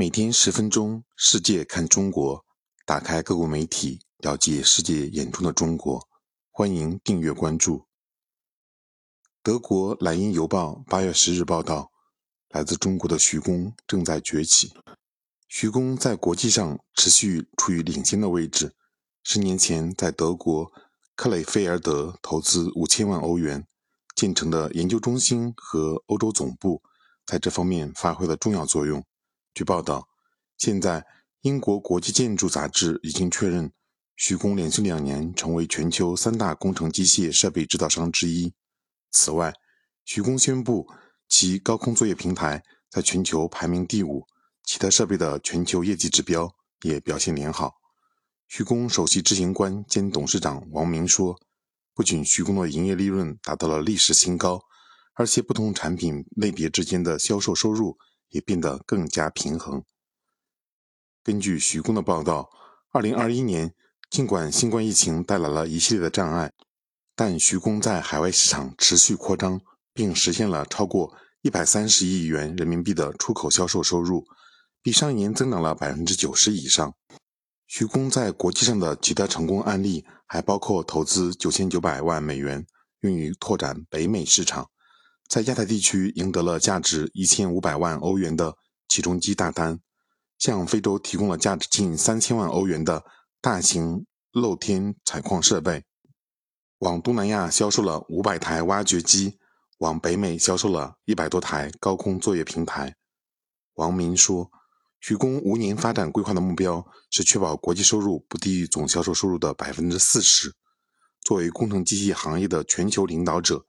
每天十分钟，世界看中国，打开各国媒体，了解世界眼中的中国。欢迎订阅关注。德国莱茵邮报八月十日报道，来自中国的徐工正在崛起。徐工在国际上持续处于领先的位置。十年前，在德国克雷菲尔德投资五千万欧元建成的研究中心和欧洲总部，在这方面发挥了重要作用。据报道，现在英国国际建筑杂志已经确认，徐工连续两年成为全球三大工程机械设备制造商之一。此外，徐工宣布其高空作业平台在全球排名第五，其他设备的全球业绩指标也表现良好。徐工首席执行官兼董事长王明说：“不仅徐工的营业利润达到了历史新高，而且不同产品类别之间的销售收入。”也变得更加平衡。根据徐工的报道，二零二一年尽管新冠疫情带来了一系列的障碍，但徐工在海外市场持续扩张，并实现了超过一百三十亿元人民币的出口销售收入，比上一年增长了百分之九十以上。徐工在国际上的其他成功案例还包括投资九千九百万美元用于拓展北美市场。在亚太地区赢得了价值一千五百万欧元的起重机大单，向非洲提供了价值近三千万欧元的大型露天采矿设备，往东南亚销售了五百台挖掘机，往北美销售了一百多台高空作业平台。王明说：“徐工五年发展规划的目标是确保国际收入不低于总销售收入的百分之四十。作为工程机械行业的全球领导者。”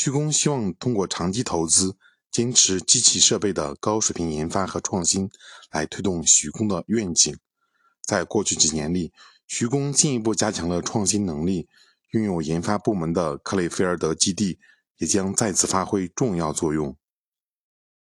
徐工希望通过长期投资，坚持机器设备的高水平研发和创新，来推动徐工的愿景。在过去几年里，徐工进一步加强了创新能力，拥有研发部门的克雷菲尔德基地也将再次发挥重要作用。